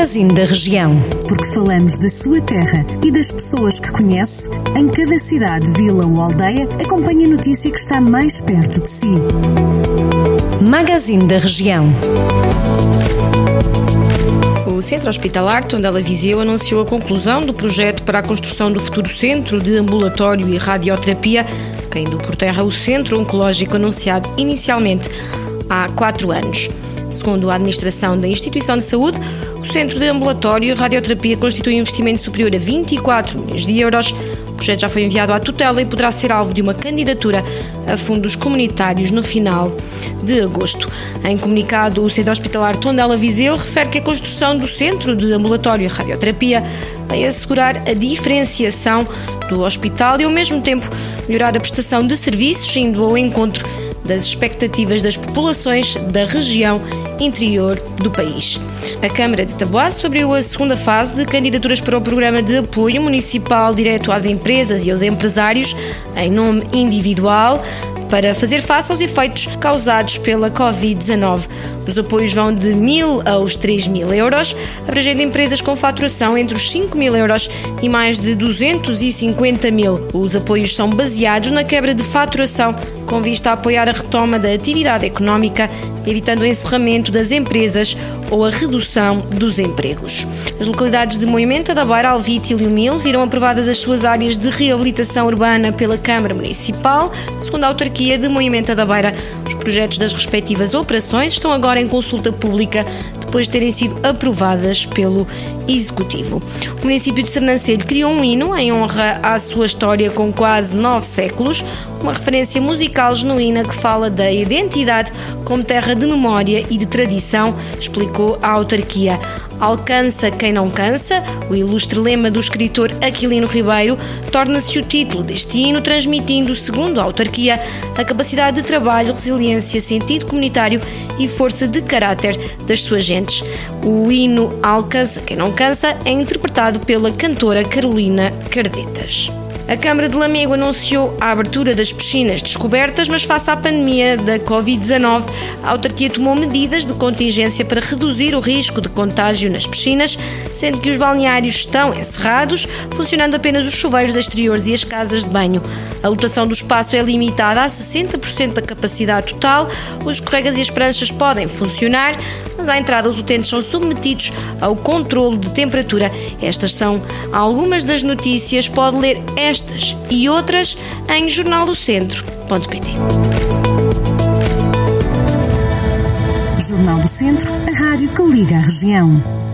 Magazine da Região. Porque falamos da sua terra e das pessoas que conhece, em cada cidade, vila ou aldeia, acompanhe a notícia que está mais perto de si. Magazine da Região. O Centro Hospitalar Tondela Viseu anunciou a conclusão do projeto para a construção do futuro Centro de Ambulatório e Radioterapia, caindo por terra o Centro Oncológico anunciado inicialmente há quatro anos. Segundo a administração da instituição de saúde, o Centro de Ambulatório e Radioterapia constitui um investimento superior a 24 milhões de euros. O projeto já foi enviado à tutela e poderá ser alvo de uma candidatura a fundos comunitários no final de agosto. Em comunicado, o Centro Hospitalar Tondela Viseu refere que a construção do Centro de Ambulatório e Radioterapia vem assegurar a diferenciação do hospital e, ao mesmo tempo, melhorar a prestação de serviços, indo ao encontro das expectativas das populações da região interior do país. A Câmara de Taboaço abriu a segunda fase de candidaturas para o Programa de Apoio Municipal Direto às Empresas e aos Empresários, em nome individual, para fazer face aos efeitos causados pela Covid-19. Os apoios vão de 1.000 aos 3 mil euros, abrangendo empresas com faturação entre os 5 mil euros e mais de 250 mil. Os apoios são baseados na quebra de faturação com vista a apoiar a retoma da atividade económica, evitando o encerramento das empresas ou a redução dos empregos. As localidades de Moimenta da Beira, Alvite e Liumil viram aprovadas as suas áreas de reabilitação urbana pela Câmara Municipal. Segundo a autarquia de Moimenta da Beira, os projetos das respectivas operações estão agora em consulta pública depois de terem sido aprovadas pelo Executivo. O município de Sernancelho criou um hino em honra à sua história com quase nove séculos, uma referência musical genuína que fala da identidade como terra de memória e de tradição, explicou a autarquia. Alcança quem não cansa, o ilustre lema do escritor Aquilino Ribeiro, torna-se o título deste hino, transmitindo, segundo a autarquia, a capacidade de trabalho, resiliência, sentido comunitário e força de caráter das suas gentes. O hino Alcança quem não cansa é interpretado pela cantora Carolina Cardetas. A Câmara de Lamego anunciou a abertura das piscinas descobertas, mas face à pandemia da Covid-19, a autarquia tomou medidas de contingência para reduzir o risco de contágio nas piscinas, sendo que os balneários estão encerrados, funcionando apenas os chuveiros exteriores e as casas de banho. A lotação do espaço é limitada a 60% da capacidade total, os escorregas e as pranchas podem funcionar, mas à entrada os utentes são submetidos ao controlo de temperatura. Estas são algumas das notícias. Pode ler estas e outras em jornaldocentro.pt. Jornal do Centro, a rádio que liga a região.